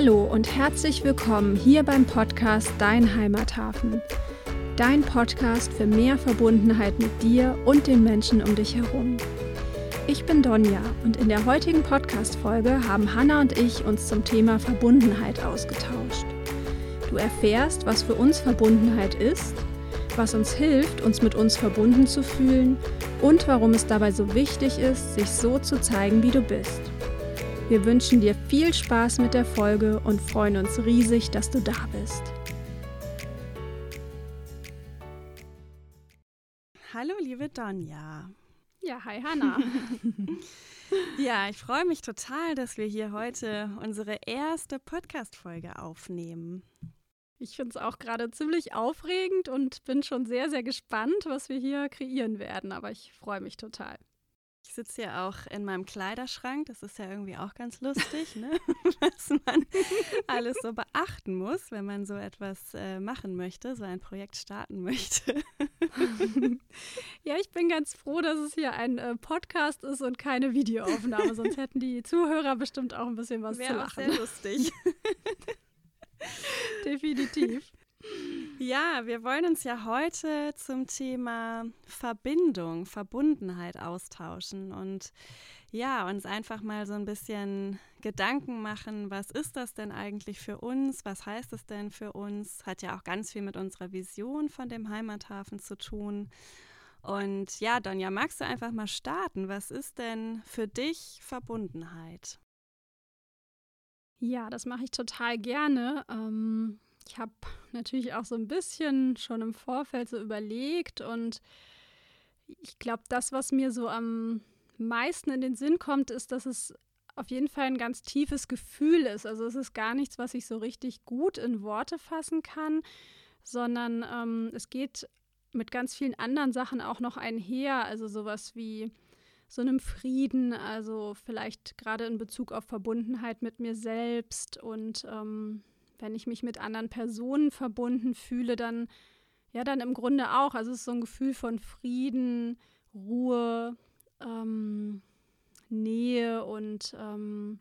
Hallo und herzlich willkommen hier beim Podcast Dein Heimathafen. Dein Podcast für mehr Verbundenheit mit dir und den Menschen um dich herum. Ich bin Donja und in der heutigen Podcast-Folge haben Hanna und ich uns zum Thema Verbundenheit ausgetauscht. Du erfährst, was für uns Verbundenheit ist, was uns hilft, uns mit uns verbunden zu fühlen und warum es dabei so wichtig ist, sich so zu zeigen, wie du bist. Wir wünschen dir viel Spaß mit der Folge und freuen uns riesig, dass du da bist. Hallo, liebe Donja. Ja, hi Hanna. ja, ich freue mich total, dass wir hier heute unsere erste Podcast-Folge aufnehmen. Ich finde es auch gerade ziemlich aufregend und bin schon sehr, sehr gespannt, was wir hier kreieren werden. Aber ich freue mich total. Ich sitze hier auch in meinem Kleiderschrank. Das ist ja irgendwie auch ganz lustig, ne? was man alles so beachten muss, wenn man so etwas äh, machen möchte, so ein Projekt starten möchte. ja, ich bin ganz froh, dass es hier ein äh, Podcast ist und keine Videoaufnahme. Sonst hätten die Zuhörer bestimmt auch ein bisschen was Wäre zu lachen. Sehr lustig. Definitiv. Ja, wir wollen uns ja heute zum Thema Verbindung, Verbundenheit austauschen und ja, uns einfach mal so ein bisschen Gedanken machen, was ist das denn eigentlich für uns? Was heißt es denn für uns? Hat ja auch ganz viel mit unserer Vision von dem Heimathafen zu tun. Und ja, Donja, magst du einfach mal starten? Was ist denn für dich Verbundenheit? Ja, das mache ich total gerne. Ähm, ich habe natürlich auch so ein bisschen schon im Vorfeld so überlegt und ich glaube, das, was mir so am meisten in den Sinn kommt, ist, dass es auf jeden Fall ein ganz tiefes Gefühl ist. Also es ist gar nichts, was ich so richtig gut in Worte fassen kann, sondern ähm, es geht mit ganz vielen anderen Sachen auch noch einher. Also sowas wie so einem Frieden, also vielleicht gerade in Bezug auf Verbundenheit mit mir selbst und ähm, wenn ich mich mit anderen Personen verbunden fühle, dann ja, dann im Grunde auch. Also es ist so ein Gefühl von Frieden, Ruhe, ähm, Nähe und ähm,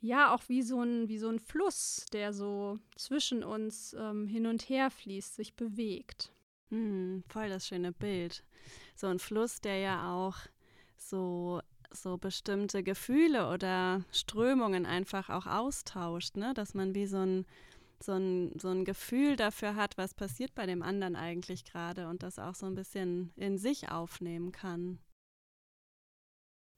ja, auch wie so, ein, wie so ein Fluss, der so zwischen uns ähm, hin und her fließt, sich bewegt. Hm, voll das schöne Bild. So ein Fluss, der ja auch so, so bestimmte Gefühle oder Strömungen einfach auch austauscht, ne? dass man wie so ein, so, ein, so ein Gefühl dafür hat, was passiert bei dem anderen eigentlich gerade und das auch so ein bisschen in sich aufnehmen kann.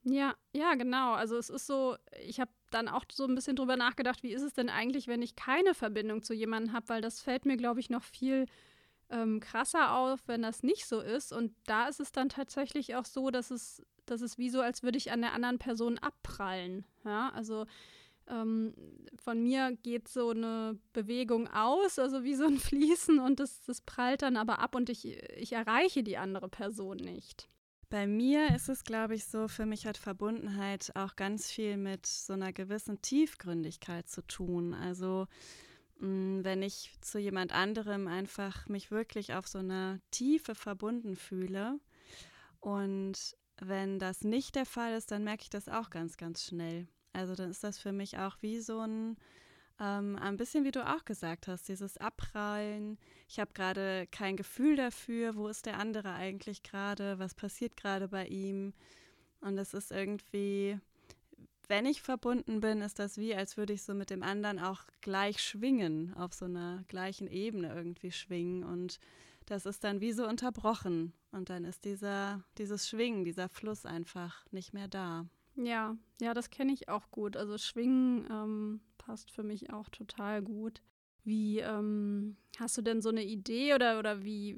Ja, ja, genau. Also es ist so, ich habe dann auch so ein bisschen drüber nachgedacht, wie ist es denn eigentlich, wenn ich keine Verbindung zu jemandem habe, weil das fällt mir, glaube ich, noch viel ähm, krasser auf, wenn das nicht so ist. Und da ist es dann tatsächlich auch so, dass es das ist wie so, als würde ich an der anderen Person abprallen. Ja, also ähm, von mir geht so eine Bewegung aus, also wie so ein Fließen und das, das prallt dann aber ab und ich, ich erreiche die andere Person nicht. Bei mir ist es, glaube ich, so, für mich hat Verbundenheit auch ganz viel mit so einer gewissen Tiefgründigkeit zu tun. Also wenn ich zu jemand anderem einfach mich wirklich auf so einer Tiefe verbunden fühle und wenn das nicht der Fall ist, dann merke ich das auch ganz, ganz schnell. Also dann ist das für mich auch wie so ein, ähm, ein bisschen wie du auch gesagt hast, dieses Abprallen. Ich habe gerade kein Gefühl dafür, wo ist der andere eigentlich gerade, was passiert gerade bei ihm. Und es ist irgendwie, wenn ich verbunden bin, ist das wie, als würde ich so mit dem anderen auch gleich schwingen, auf so einer gleichen Ebene irgendwie schwingen. Und das ist dann wie so unterbrochen. Und dann ist dieser, dieses Schwingen, dieser Fluss einfach nicht mehr da. Ja, ja, das kenne ich auch gut. Also Schwingen ähm, passt für mich auch total gut. Wie ähm, hast du denn so eine Idee oder, oder wie,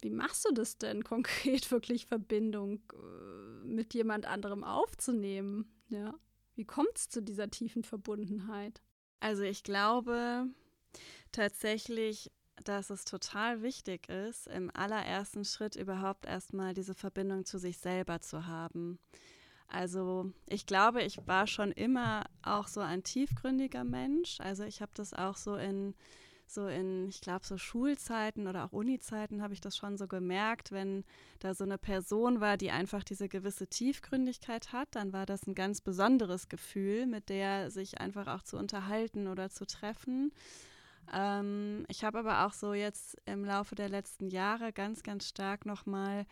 wie machst du das denn konkret, wirklich Verbindung äh, mit jemand anderem aufzunehmen? Ja. Wie kommt es zu dieser tiefen Verbundenheit? Also ich glaube tatsächlich dass es total wichtig ist, im allerersten Schritt überhaupt erstmal diese Verbindung zu sich selber zu haben. Also ich glaube, ich war schon immer auch so ein tiefgründiger Mensch. Also ich habe das auch so in so in, ich glaube, so Schulzeiten oder auch Unizeiten habe ich das schon so gemerkt, wenn da so eine Person war, die einfach diese gewisse Tiefgründigkeit hat, dann war das ein ganz besonderes Gefühl, mit der sich einfach auch zu unterhalten oder zu treffen. Ähm, ich habe aber auch so jetzt im Laufe der letzten Jahre ganz, ganz stark nochmal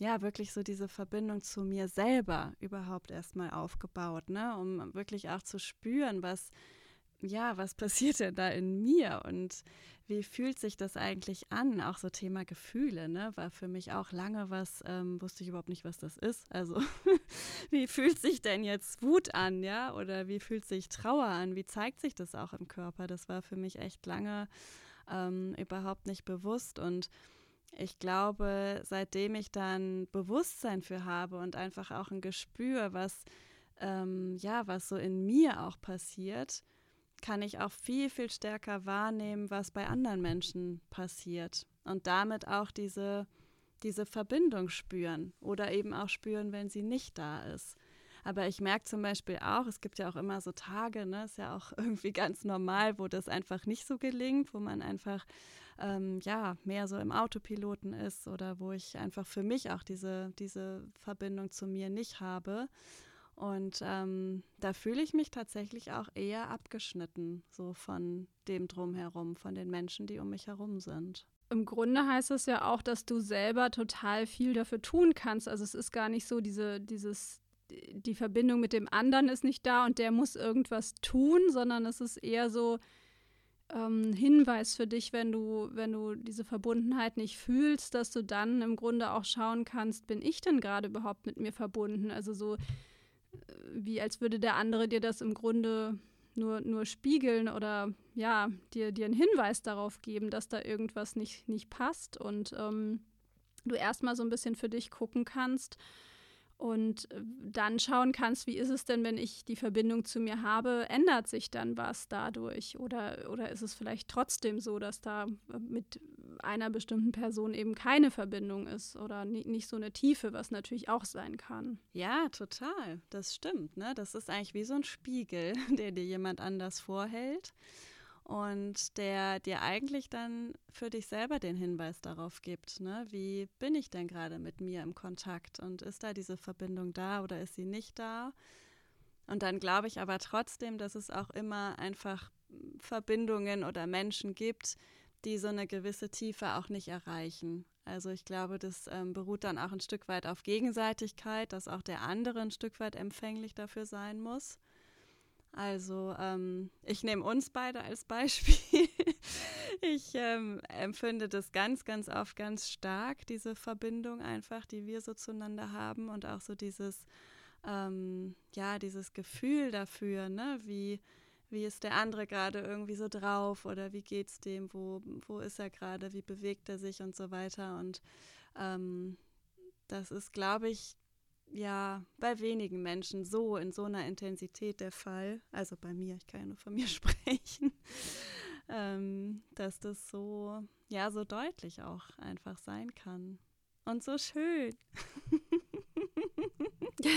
ja, wirklich so diese Verbindung zu mir selber überhaupt erstmal aufgebaut, ne, um wirklich auch zu spüren, was, ja, was passiert denn da in mir und wie fühlt sich das eigentlich an? Auch so Thema Gefühle, ne, war für mich auch lange was, ähm, wusste ich überhaupt nicht, was das ist. Also, wie fühlt sich denn jetzt Wut an, ja, oder wie fühlt sich Trauer an? Wie zeigt sich das auch im Körper? Das war für mich echt lange ähm, überhaupt nicht bewusst und ich glaube, seitdem ich dann Bewusstsein für habe und einfach auch ein Gespür, was ähm, ja, was so in mir auch passiert, kann ich auch viel, viel stärker wahrnehmen, was bei anderen Menschen passiert. Und damit auch diese, diese Verbindung spüren oder eben auch spüren, wenn sie nicht da ist. Aber ich merke zum Beispiel auch, es gibt ja auch immer so Tage, ne, ist ja auch irgendwie ganz normal, wo das einfach nicht so gelingt, wo man einfach ähm, ja mehr so im Autopiloten ist oder wo ich einfach für mich auch diese, diese Verbindung zu mir nicht habe. Und ähm, da fühle ich mich tatsächlich auch eher abgeschnitten, so von dem drumherum, von den Menschen, die um mich herum sind. Im Grunde heißt es ja auch, dass du selber total viel dafür tun kannst. Also es ist gar nicht so, diese, dieses, die Verbindung mit dem anderen ist nicht da und der muss irgendwas tun, sondern es ist eher so, ähm, Hinweis für dich, wenn du, wenn du diese Verbundenheit nicht fühlst, dass du dann im Grunde auch schauen kannst, bin ich denn gerade überhaupt mit mir verbunden? Also so wie als würde der andere dir das im Grunde nur, nur spiegeln oder ja, dir, dir einen Hinweis darauf geben, dass da irgendwas nicht, nicht passt. Und ähm, du erstmal so ein bisschen für dich gucken kannst, und äh, dann schauen kannst, wie ist es denn, wenn ich die Verbindung zu mir habe, ändert sich dann was dadurch oder, oder ist es vielleicht trotzdem so, dass da äh, mit einer bestimmten Person eben keine Verbindung ist oder nicht so eine Tiefe, was natürlich auch sein kann. Ja, total, das stimmt. Ne? Das ist eigentlich wie so ein Spiegel, der dir jemand anders vorhält und der dir eigentlich dann für dich selber den Hinweis darauf gibt, ne? wie bin ich denn gerade mit mir im Kontakt und ist da diese Verbindung da oder ist sie nicht da? Und dann glaube ich aber trotzdem, dass es auch immer einfach Verbindungen oder Menschen gibt, die so eine gewisse Tiefe auch nicht erreichen. Also ich glaube, das ähm, beruht dann auch ein Stück weit auf Gegenseitigkeit, dass auch der andere ein Stück weit empfänglich dafür sein muss. Also ähm, ich nehme uns beide als Beispiel. ich ähm, empfinde das ganz, ganz oft ganz stark, diese Verbindung einfach, die wir so zueinander haben und auch so dieses, ähm, ja, dieses Gefühl dafür, ne, wie, wie ist der andere gerade irgendwie so drauf oder wie geht's dem, wo, wo ist er gerade, wie bewegt er sich und so weiter. Und ähm, das ist, glaube ich, ja bei wenigen Menschen so in so einer Intensität der Fall. Also bei mir, ich kann ja nur von mir sprechen, ähm, dass das so, ja, so deutlich auch einfach sein kann. Und so schön.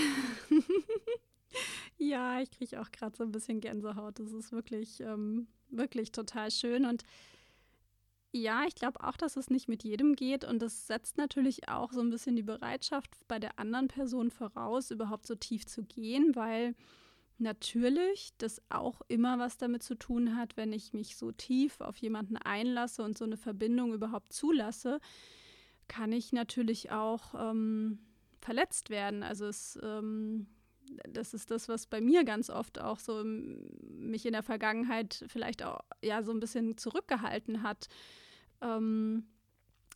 ja, ich kriege auch gerade so ein bisschen Gänsehaut. Das ist wirklich, ähm, wirklich total schön. Und ja, ich glaube auch, dass es nicht mit jedem geht und das setzt natürlich auch so ein bisschen die Bereitschaft bei der anderen Person voraus, überhaupt so tief zu gehen, weil natürlich das auch immer was damit zu tun hat, wenn ich mich so tief auf jemanden einlasse und so eine Verbindung überhaupt zulasse, kann ich natürlich auch ähm, verletzt werden. Also es ähm, das ist das, was bei mir ganz oft auch so mich in der Vergangenheit vielleicht auch ja so ein bisschen zurückgehalten hat, ähm,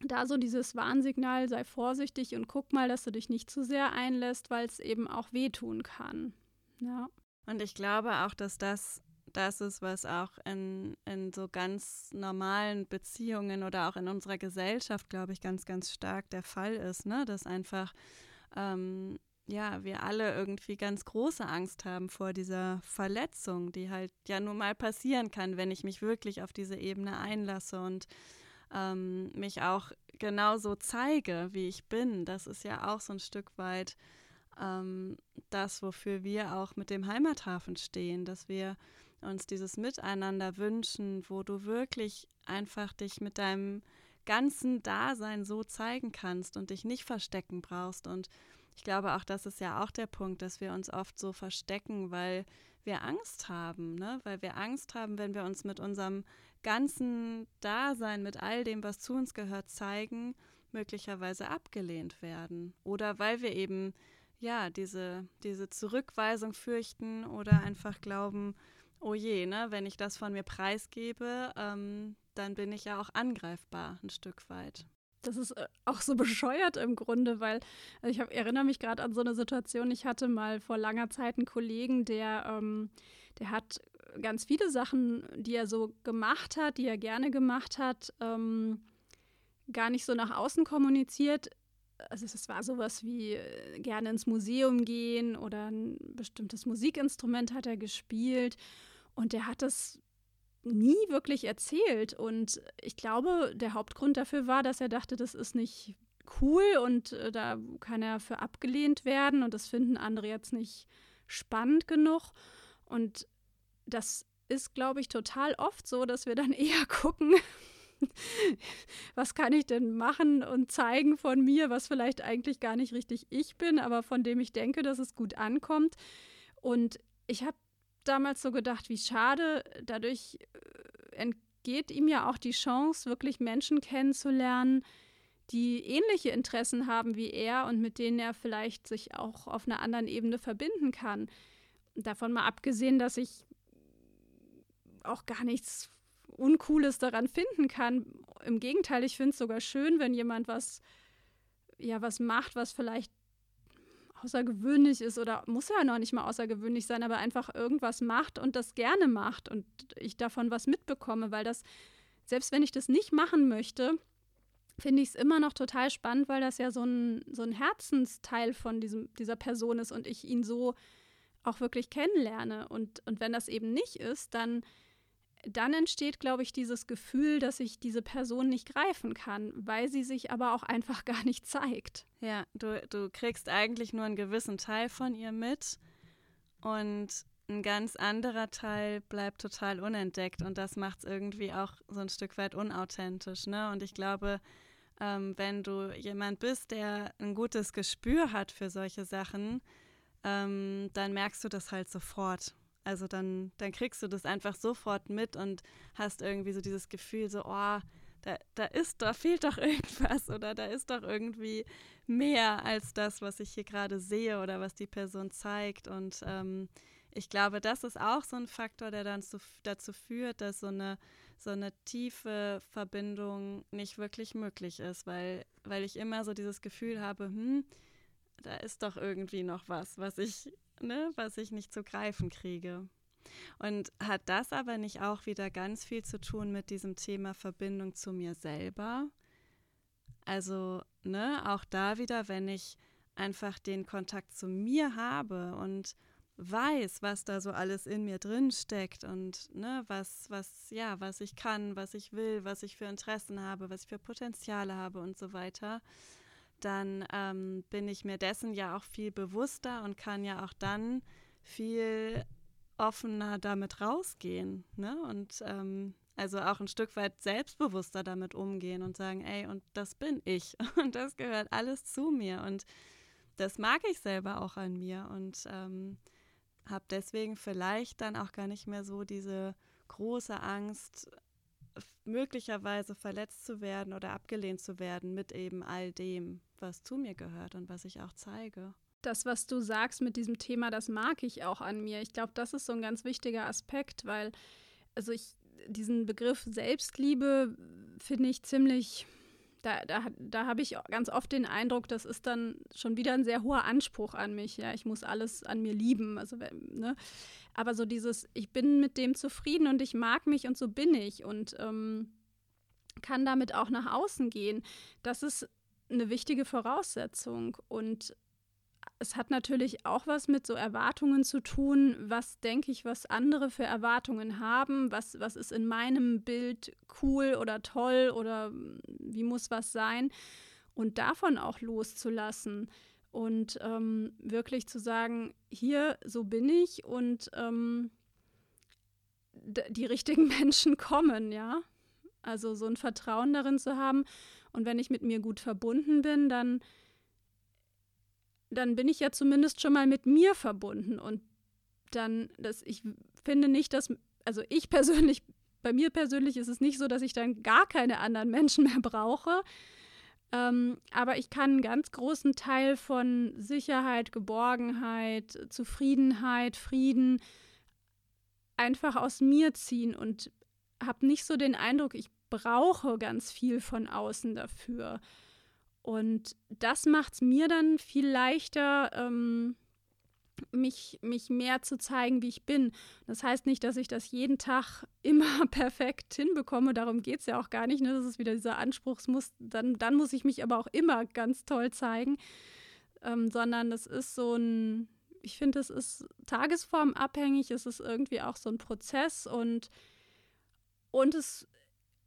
da so dieses Warnsignal, sei vorsichtig und guck mal, dass du dich nicht zu sehr einlässt, weil es eben auch wehtun kann. Ja. Und ich glaube auch, dass das das ist, was auch in, in so ganz normalen Beziehungen oder auch in unserer Gesellschaft, glaube ich, ganz, ganz stark der Fall ist, ne? Dass einfach ähm, ja, wir alle irgendwie ganz große Angst haben vor dieser Verletzung, die halt ja nun mal passieren kann, wenn ich mich wirklich auf diese Ebene einlasse und ähm, mich auch genauso zeige, wie ich bin. Das ist ja auch so ein Stück weit ähm, das, wofür wir auch mit dem Heimathafen stehen, dass wir uns dieses Miteinander wünschen, wo du wirklich einfach dich mit deinem ganzen Dasein so zeigen kannst und dich nicht verstecken brauchst. Und ich glaube, auch das ist ja auch der Punkt, dass wir uns oft so verstecken, weil wir Angst haben, ne? weil wir Angst haben, wenn wir uns mit unserem ganzen Dasein, mit all dem, was zu uns gehört, zeigen, möglicherweise abgelehnt werden. Oder weil wir eben ja diese, diese Zurückweisung fürchten oder einfach glauben, oh je, ne, wenn ich das von mir preisgebe, ähm, dann bin ich ja auch angreifbar ein Stück weit. Das ist äh, auch so bescheuert im Grunde, weil also ich hab, erinnere mich gerade an so eine Situation. Ich hatte mal vor langer Zeit einen Kollegen, der, ähm, der hat ganz viele Sachen, die er so gemacht hat, die er gerne gemacht hat, ähm, gar nicht so nach außen kommuniziert. Also es war sowas wie äh, gerne ins Museum gehen oder ein bestimmtes Musikinstrument hat er gespielt und der hat das nie wirklich erzählt. Und ich glaube, der Hauptgrund dafür war, dass er dachte, das ist nicht cool und äh, da kann er für abgelehnt werden und das finden andere jetzt nicht spannend genug. Und das ist, glaube ich, total oft so, dass wir dann eher gucken, was kann ich denn machen und zeigen von mir, was vielleicht eigentlich gar nicht richtig ich bin, aber von dem ich denke, dass es gut ankommt. Und ich habe damals so gedacht, wie schade, dadurch äh, entgeht ihm ja auch die Chance, wirklich Menschen kennenzulernen, die ähnliche Interessen haben wie er und mit denen er vielleicht sich auch auf einer anderen Ebene verbinden kann. Davon mal abgesehen, dass ich auch gar nichts Uncooles daran finden kann. Im Gegenteil, ich finde es sogar schön, wenn jemand was, ja, was macht, was vielleicht außergewöhnlich ist oder muss ja noch nicht mal außergewöhnlich sein, aber einfach irgendwas macht und das gerne macht und ich davon was mitbekomme, weil das, selbst wenn ich das nicht machen möchte, finde ich es immer noch total spannend, weil das ja so ein, so ein Herzensteil von diesem, dieser Person ist und ich ihn so auch wirklich kennenlerne. Und, und wenn das eben nicht ist, dann dann entsteht, glaube ich, dieses Gefühl, dass ich diese Person nicht greifen kann, weil sie sich aber auch einfach gar nicht zeigt. Ja, du, du kriegst eigentlich nur einen gewissen Teil von ihr mit und ein ganz anderer Teil bleibt total unentdeckt und das macht es irgendwie auch so ein Stück weit unauthentisch. Ne? Und ich glaube, ähm, wenn du jemand bist, der ein gutes Gespür hat für solche Sachen, ähm, dann merkst du das halt sofort. Also dann, dann kriegst du das einfach sofort mit und hast irgendwie so dieses Gefühl, so, oh, da, da ist, da fehlt doch irgendwas oder da ist doch irgendwie mehr als das, was ich hier gerade sehe oder was die Person zeigt. Und ähm, ich glaube, das ist auch so ein Faktor, der dann zu, dazu führt, dass so eine, so eine tiefe Verbindung nicht wirklich möglich ist, weil, weil ich immer so dieses Gefühl habe, hm, da ist doch irgendwie noch was, was ich ne, was ich nicht zu greifen kriege. Und hat das aber nicht auch wieder ganz viel zu tun mit diesem Thema Verbindung zu mir selber? Also, ne, auch da wieder, wenn ich einfach den Kontakt zu mir habe und weiß, was da so alles in mir drin steckt und ne, was, was, ja, was ich kann, was ich will, was ich für Interessen habe, was ich für Potenziale habe und so weiter, dann ähm, bin ich mir dessen ja auch viel bewusster und kann ja auch dann viel offener damit rausgehen. Ne? Und ähm, also auch ein Stück weit selbstbewusster damit umgehen und sagen, ey, und das bin ich und das gehört alles zu mir und das mag ich selber auch an mir und ähm, habe deswegen vielleicht dann auch gar nicht mehr so diese große Angst, möglicherweise verletzt zu werden oder abgelehnt zu werden mit eben all dem, was zu mir gehört und was ich auch zeige. Das, was du sagst mit diesem Thema, das mag ich auch an mir. Ich glaube, das ist so ein ganz wichtiger Aspekt, weil, also ich, diesen Begriff Selbstliebe finde ich ziemlich, da, da, da habe ich ganz oft den Eindruck, das ist dann schon wieder ein sehr hoher Anspruch an mich. Ja, ich muss alles an mir lieben. Also, ne? Aber so dieses, ich bin mit dem zufrieden und ich mag mich und so bin ich und ähm, kann damit auch nach außen gehen. Das ist eine wichtige Voraussetzung. Und es hat natürlich auch was mit so Erwartungen zu tun. Was denke ich, was andere für Erwartungen haben? Was, was ist in meinem Bild cool oder toll oder wie muss was sein? Und davon auch loszulassen und ähm, wirklich zu sagen, hier, so bin ich und ähm, die richtigen Menschen kommen, ja. Also so ein Vertrauen darin zu haben. Und wenn ich mit mir gut verbunden bin, dann, dann bin ich ja zumindest schon mal mit mir verbunden. Und dann, dass ich finde nicht, dass, also ich persönlich, bei mir persönlich ist es nicht so, dass ich dann gar keine anderen Menschen mehr brauche. Ähm, aber ich kann einen ganz großen Teil von Sicherheit, Geborgenheit, Zufriedenheit, Frieden einfach aus mir ziehen und habe nicht so den Eindruck, ich brauche ganz viel von außen dafür. Und das macht es mir dann viel leichter, ähm, mich, mich mehr zu zeigen, wie ich bin. Das heißt nicht, dass ich das jeden Tag immer perfekt hinbekomme. Darum geht es ja auch gar nicht. Ne? Das ist wieder dieser Anspruchsmus. Dann, dann muss ich mich aber auch immer ganz toll zeigen. Ähm, sondern es ist so ein, ich finde, es ist tagesformabhängig. Es ist irgendwie auch so ein Prozess und, und es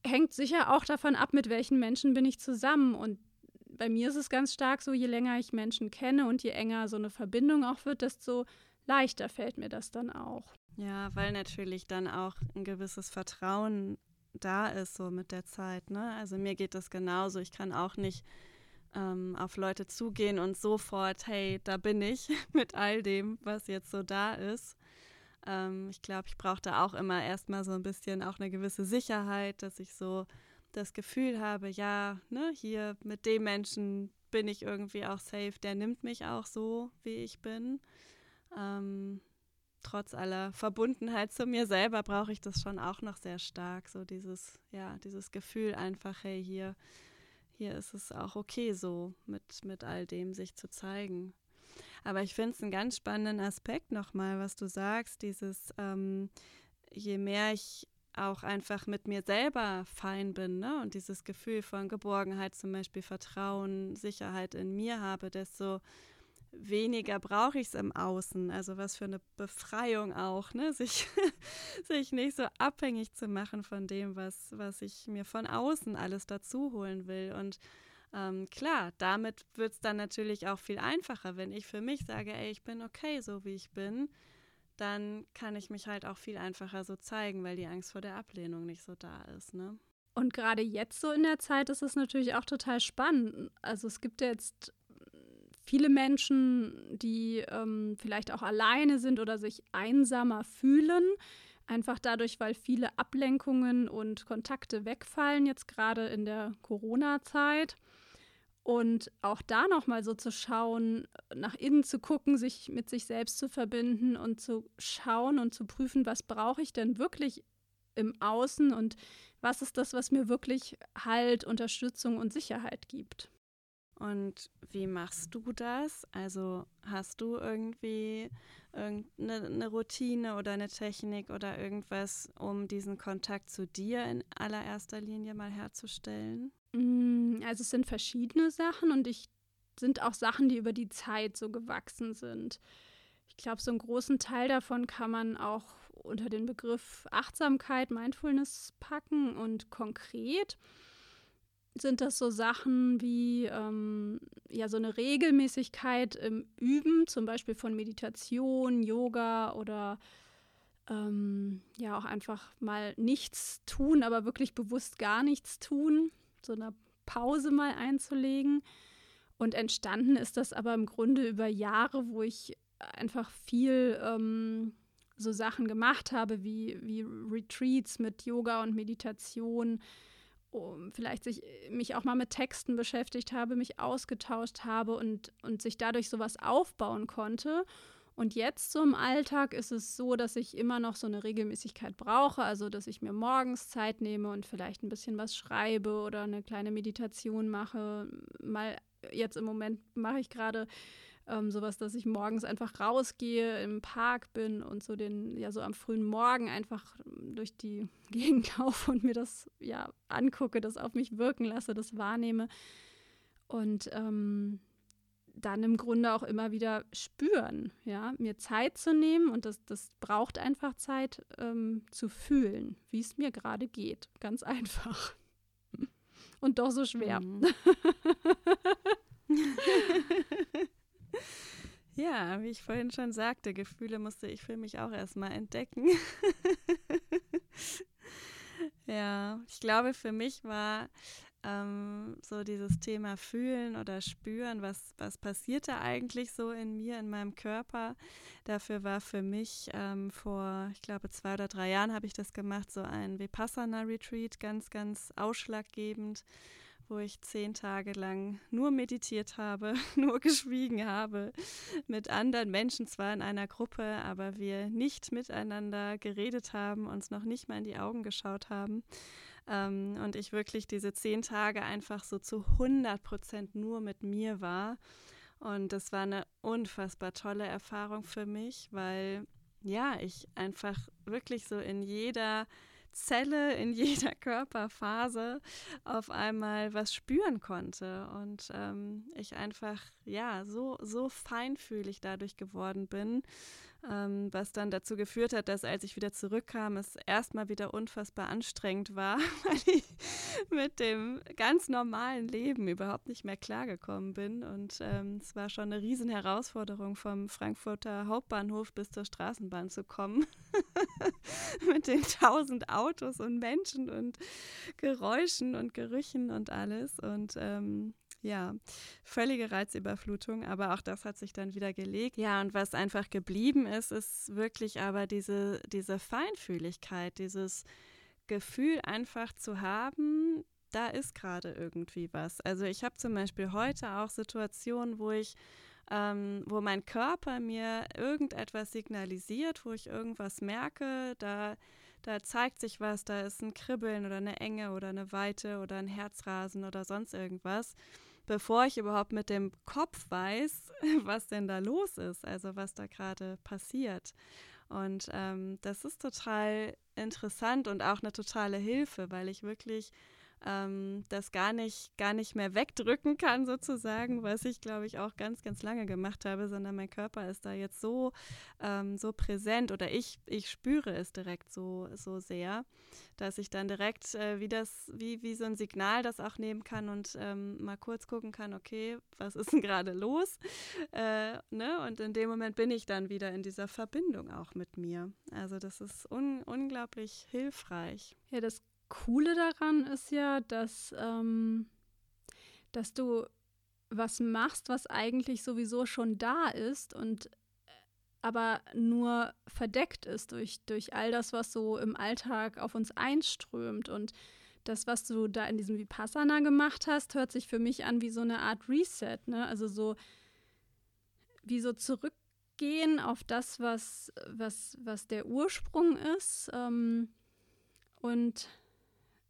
hängt sicher auch davon ab, mit welchen Menschen bin ich zusammen. Und bei mir ist es ganz stark so, je länger ich Menschen kenne und je enger so eine Verbindung auch wird, desto leichter fällt mir das dann auch. Ja, weil natürlich dann auch ein gewisses Vertrauen da ist, so mit der Zeit. Ne? Also mir geht das genauso. Ich kann auch nicht ähm, auf Leute zugehen und sofort, hey, da bin ich mit all dem, was jetzt so da ist. Ähm, ich glaube, ich brauche da auch immer erstmal so ein bisschen auch eine gewisse Sicherheit, dass ich so das Gefühl habe, ja, ne, hier mit dem Menschen bin ich irgendwie auch safe, der nimmt mich auch so, wie ich bin. Ähm, trotz aller Verbundenheit zu mir selber brauche ich das schon auch noch sehr stark, so dieses, ja, dieses Gefühl einfach, hey, hier, hier ist es auch okay so, mit, mit all dem sich zu zeigen. Aber ich finde es einen ganz spannenden Aspekt nochmal, was du sagst, dieses, ähm, je mehr ich auch einfach mit mir selber fein bin ne? und dieses Gefühl von Geborgenheit, zum Beispiel Vertrauen, Sicherheit in mir habe, desto weniger brauche ich es im Außen. Also was für eine Befreiung auch, ne? sich, sich nicht so abhängig zu machen von dem, was, was ich mir von außen alles dazu holen will. Und ähm, klar, damit wird es dann natürlich auch viel einfacher, wenn ich für mich sage, ey, ich bin okay, so wie ich bin dann kann ich mich halt auch viel einfacher so zeigen, weil die Angst vor der Ablehnung nicht so da ist. Ne? Und gerade jetzt so in der Zeit ist es natürlich auch total spannend. Also es gibt ja jetzt viele Menschen, die ähm, vielleicht auch alleine sind oder sich einsamer fühlen. Einfach dadurch, weil viele Ablenkungen und Kontakte wegfallen, jetzt gerade in der Corona-Zeit. Und auch da nochmal so zu schauen, nach innen zu gucken, sich mit sich selbst zu verbinden und zu schauen und zu prüfen, was brauche ich denn wirklich im Außen und was ist das, was mir wirklich Halt, Unterstützung und Sicherheit gibt. Und wie machst du das? Also hast du irgendwie irgendeine Routine oder eine Technik oder irgendwas, um diesen Kontakt zu dir in allererster Linie mal herzustellen? Mm, also es sind verschiedene Sachen und ich sind auch Sachen, die über die Zeit so gewachsen sind. Ich glaube, so einen großen Teil davon kann man auch unter den Begriff Achtsamkeit, Mindfulness packen und konkret sind das so Sachen wie ähm, ja so eine Regelmäßigkeit im Üben, zum Beispiel von Meditation, Yoga oder ähm, ja auch einfach mal nichts tun, aber wirklich bewusst gar nichts tun so eine Pause mal einzulegen. Und entstanden ist das aber im Grunde über Jahre, wo ich einfach viel ähm, so Sachen gemacht habe, wie, wie Retreats mit Yoga und Meditation, vielleicht sich, mich auch mal mit Texten beschäftigt habe, mich ausgetauscht habe und, und sich dadurch sowas aufbauen konnte. Und jetzt so im Alltag ist es so, dass ich immer noch so eine Regelmäßigkeit brauche, also dass ich mir morgens Zeit nehme und vielleicht ein bisschen was schreibe oder eine kleine Meditation mache. Mal jetzt im Moment mache ich gerade ähm, sowas, dass ich morgens einfach rausgehe, im Park bin und so den, ja, so am frühen Morgen einfach durch die Gegend laufe und mir das ja angucke, das auf mich wirken lasse, das wahrnehme. Und ähm, dann im Grunde auch immer wieder spüren, ja, mir Zeit zu nehmen und das, das braucht einfach Zeit ähm, zu fühlen, wie es mir gerade geht. Ganz einfach. Und doch so schwer. Mhm. ja, wie ich vorhin schon sagte, Gefühle musste ich für mich auch erstmal entdecken. Ja, ich glaube, für mich war ähm, so dieses Thema fühlen oder spüren, was, was passiert da eigentlich so in mir, in meinem Körper. Dafür war für mich ähm, vor, ich glaube, zwei oder drei Jahren habe ich das gemacht, so ein Vipassana-Retreat, ganz, ganz ausschlaggebend wo ich zehn Tage lang nur meditiert habe, nur geschwiegen habe, mit anderen Menschen zwar in einer Gruppe, aber wir nicht miteinander geredet haben, uns noch nicht mal in die Augen geschaut haben. Ähm, und ich wirklich diese zehn Tage einfach so zu 100 Prozent nur mit mir war. Und das war eine unfassbar tolle Erfahrung für mich, weil ja, ich einfach wirklich so in jeder Zelle, in jeder Körperphase auf einmal was spüren konnte und ähm, ich einfach ja so so feinfühlig dadurch geworden bin ähm, was dann dazu geführt hat, dass als ich wieder zurückkam, es erstmal wieder unfassbar anstrengend war, weil ich mit dem ganz normalen Leben überhaupt nicht mehr klargekommen bin. Und ähm, es war schon eine riesen Herausforderung, vom Frankfurter Hauptbahnhof bis zur Straßenbahn zu kommen. mit den tausend Autos und Menschen und Geräuschen und Gerüchen und alles. Und ähm, ja, völlige Reizüberflutung, aber auch das hat sich dann wieder gelegt. Ja, und was einfach geblieben ist, ist wirklich aber diese, diese Feinfühligkeit, dieses Gefühl einfach zu haben, da ist gerade irgendwie was. Also ich habe zum Beispiel heute auch Situationen, wo ich ähm, wo mein Körper mir irgendetwas signalisiert, wo ich irgendwas merke, da, da zeigt sich was, da ist ein Kribbeln oder eine Enge oder eine Weite oder ein Herzrasen oder sonst irgendwas bevor ich überhaupt mit dem Kopf weiß, was denn da los ist, also was da gerade passiert. Und ähm, das ist total interessant und auch eine totale Hilfe, weil ich wirklich ähm, das gar nicht, gar nicht mehr wegdrücken kann, sozusagen, was ich, glaube ich, auch ganz, ganz lange gemacht habe, sondern mein Körper ist da jetzt so, ähm, so präsent oder ich, ich spüre es direkt so, so sehr, dass ich dann direkt äh, wie das, wie, wie so ein Signal das auch nehmen kann und ähm, mal kurz gucken kann, okay, was ist denn gerade los? Äh, ne? Und in dem Moment bin ich dann wieder in dieser Verbindung auch mit mir. Also das ist un unglaublich hilfreich. Ja, das Coole daran ist ja, dass, ähm, dass du was machst, was eigentlich sowieso schon da ist und äh, aber nur verdeckt ist durch, durch all das, was so im Alltag auf uns einströmt. Und das, was du da in diesem Vipassana gemacht hast, hört sich für mich an wie so eine Art Reset, ne? Also so wie so zurückgehen auf das, was, was, was der Ursprung ist. Ähm, und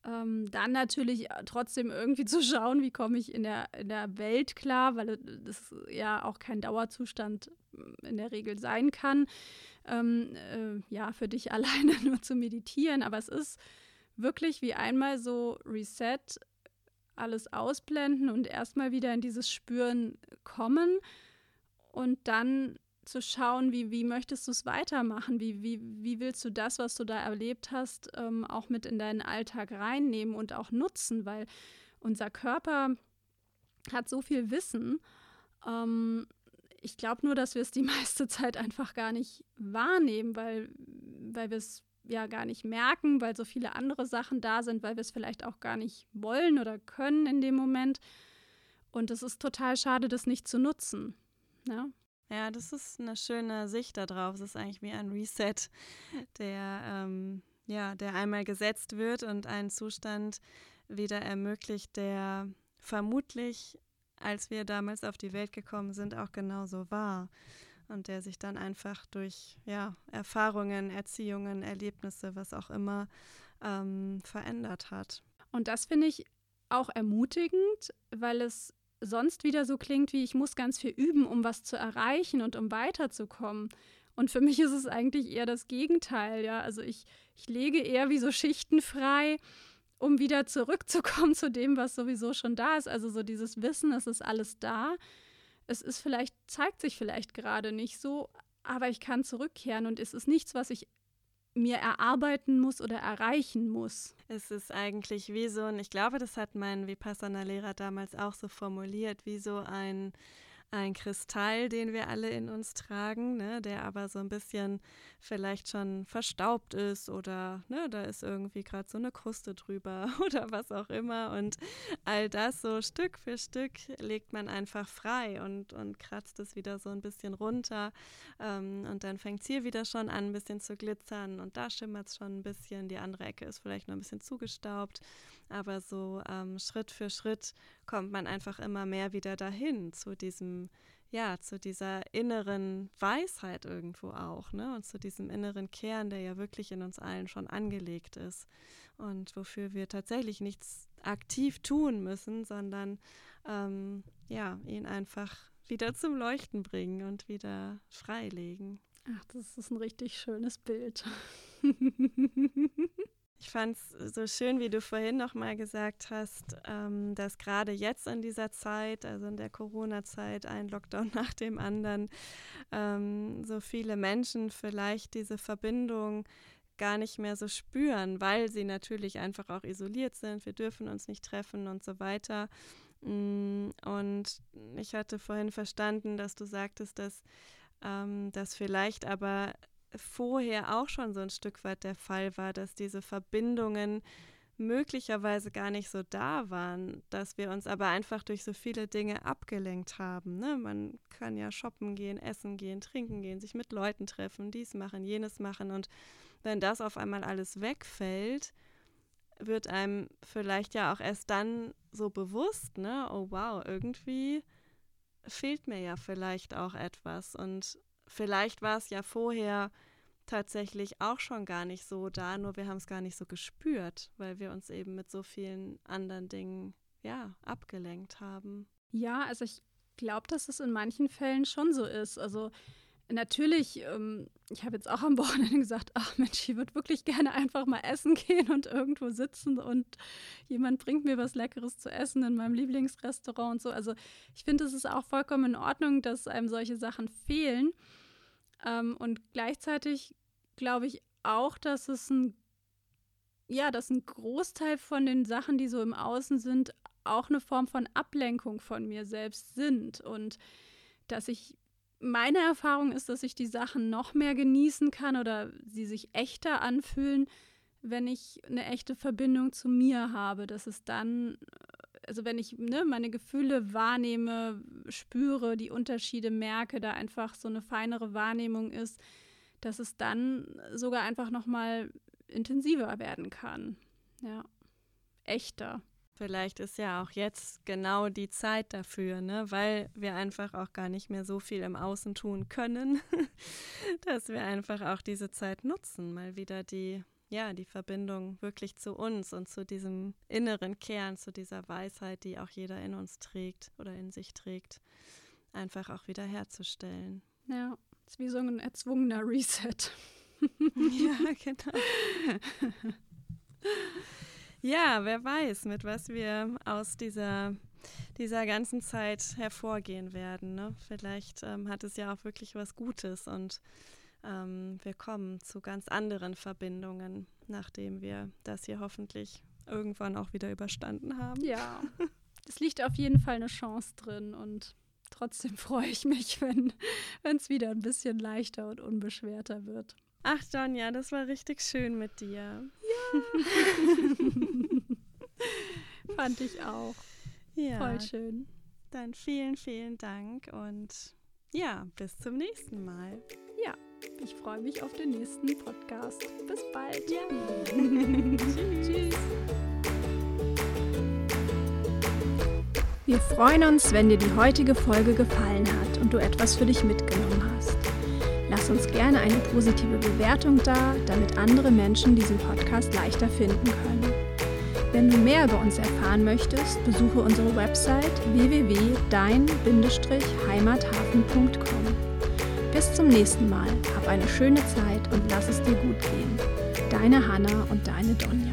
ähm, dann natürlich äh, trotzdem irgendwie zu schauen, wie komme ich in der, in der Welt klar, weil das ja auch kein Dauerzustand mm, in der Regel sein kann. Ähm, äh, ja, für dich alleine nur zu meditieren, aber es ist wirklich wie einmal so Reset, alles ausblenden und erstmal wieder in dieses Spüren kommen und dann zu schauen, wie, wie möchtest du es weitermachen? Wie, wie, wie willst du das, was du da erlebt hast, ähm, auch mit in deinen Alltag reinnehmen und auch nutzen? Weil unser Körper hat so viel Wissen. Ähm, ich glaube nur, dass wir es die meiste Zeit einfach gar nicht wahrnehmen, weil, weil wir es ja gar nicht merken, weil so viele andere Sachen da sind, weil wir es vielleicht auch gar nicht wollen oder können in dem Moment. Und es ist total schade, das nicht zu nutzen. Ja? Ja, das ist eine schöne Sicht darauf. Es ist eigentlich wie ein Reset, der, ähm, ja, der einmal gesetzt wird und einen Zustand wieder ermöglicht, der vermutlich, als wir damals auf die Welt gekommen sind, auch genauso war. Und der sich dann einfach durch ja, Erfahrungen, Erziehungen, Erlebnisse, was auch immer, ähm, verändert hat. Und das finde ich auch ermutigend, weil es sonst wieder so klingt wie, ich muss ganz viel üben, um was zu erreichen und um weiterzukommen. Und für mich ist es eigentlich eher das Gegenteil, ja. Also ich, ich lege eher wie so Schichten frei, um wieder zurückzukommen zu dem, was sowieso schon da ist. Also so dieses Wissen, es ist alles da. Es ist vielleicht, zeigt sich vielleicht gerade nicht so, aber ich kann zurückkehren und es ist nichts, was ich mir erarbeiten muss oder erreichen muss. Es ist eigentlich wie so ein, ich glaube, das hat mein Vipassana-Lehrer damals auch so formuliert, wie so ein, ein Kristall, den wir alle in uns tragen, ne, der aber so ein bisschen vielleicht schon verstaubt ist oder ne, da ist irgendwie gerade so eine Kruste drüber oder was auch immer. Und all das so Stück für Stück legt man einfach frei und, und kratzt es wieder so ein bisschen runter. Ähm, und dann fängt es hier wieder schon an, ein bisschen zu glitzern und da schimmert es schon ein bisschen. Die andere Ecke ist vielleicht noch ein bisschen zugestaubt. Aber so ähm, Schritt für Schritt kommt man einfach immer mehr wieder dahin zu diesem, ja, zu dieser inneren Weisheit irgendwo auch, ne? Und zu diesem inneren Kern, der ja wirklich in uns allen schon angelegt ist und wofür wir tatsächlich nichts aktiv tun müssen, sondern ähm, ja, ihn einfach wieder zum Leuchten bringen und wieder freilegen. Ach, das ist ein richtig schönes Bild. Ich fand es so schön, wie du vorhin noch mal gesagt hast, ähm, dass gerade jetzt in dieser Zeit, also in der Corona-Zeit, ein Lockdown nach dem anderen, ähm, so viele Menschen vielleicht diese Verbindung gar nicht mehr so spüren, weil sie natürlich einfach auch isoliert sind. Wir dürfen uns nicht treffen und so weiter. Mm, und ich hatte vorhin verstanden, dass du sagtest, dass ähm, das vielleicht aber vorher auch schon so ein Stück weit der Fall war, dass diese Verbindungen möglicherweise gar nicht so da waren, dass wir uns aber einfach durch so viele Dinge abgelenkt haben. Ne? Man kann ja shoppen gehen, essen gehen, trinken gehen, sich mit Leuten treffen, dies machen, jenes machen. Und wenn das auf einmal alles wegfällt, wird einem vielleicht ja auch erst dann so bewusst, ne, oh wow, irgendwie fehlt mir ja vielleicht auch etwas. Und vielleicht war es ja vorher tatsächlich auch schon gar nicht so da, nur wir haben es gar nicht so gespürt, weil wir uns eben mit so vielen anderen Dingen ja abgelenkt haben. Ja, also ich glaube, dass es in manchen Fällen schon so ist. Also natürlich, ähm, ich habe jetzt auch am Wochenende gesagt, ach Mensch, ich würde wirklich gerne einfach mal essen gehen und irgendwo sitzen und jemand bringt mir was Leckeres zu essen in meinem Lieblingsrestaurant und so. Also ich finde, es ist auch vollkommen in Ordnung, dass einem solche Sachen fehlen. Ähm, und gleichzeitig glaube ich auch, dass es ein, ja, dass ein Großteil von den Sachen, die so im Außen sind, auch eine Form von Ablenkung von mir selbst sind. Und dass ich, meine Erfahrung ist, dass ich die Sachen noch mehr genießen kann oder sie sich echter anfühlen, wenn ich eine echte Verbindung zu mir habe. Dass es dann also wenn ich ne, meine Gefühle wahrnehme, spüre, die Unterschiede merke, da einfach so eine feinere Wahrnehmung ist, dass es dann sogar einfach noch mal intensiver werden kann. Ja, echter. Vielleicht ist ja auch jetzt genau die Zeit dafür, ne? weil wir einfach auch gar nicht mehr so viel im Außen tun können, dass wir einfach auch diese Zeit nutzen, mal wieder die ja, die Verbindung wirklich zu uns und zu diesem inneren Kern, zu dieser Weisheit, die auch jeder in uns trägt oder in sich trägt, einfach auch wieder herzustellen. Ja, ist wie so ein erzwungener Reset. ja, genau. ja, wer weiß, mit was wir aus dieser dieser ganzen Zeit hervorgehen werden. Ne? Vielleicht ähm, hat es ja auch wirklich was Gutes und ähm, wir kommen zu ganz anderen Verbindungen, nachdem wir das hier hoffentlich irgendwann auch wieder überstanden haben. Ja, es liegt auf jeden Fall eine Chance drin und trotzdem freue ich mich, wenn es wieder ein bisschen leichter und unbeschwerter wird. Ach, Donja, das war richtig schön mit dir. Ja. Fand ich auch. Ja. Voll schön. Dann vielen, vielen Dank und ja, bis zum nächsten Mal. Ich freue mich auf den nächsten Podcast. Bis bald. Ja. Tschüss. Wir freuen uns, wenn dir die heutige Folge gefallen hat und du etwas für dich mitgenommen hast. Lass uns gerne eine positive Bewertung da, damit andere Menschen diesen Podcast leichter finden können. Wenn du mehr über uns erfahren möchtest, besuche unsere Website www.dein-heimathafen.com. Bis zum nächsten Mal. Hab eine schöne Zeit und lass es dir gut gehen. Deine Hanna und deine Donja.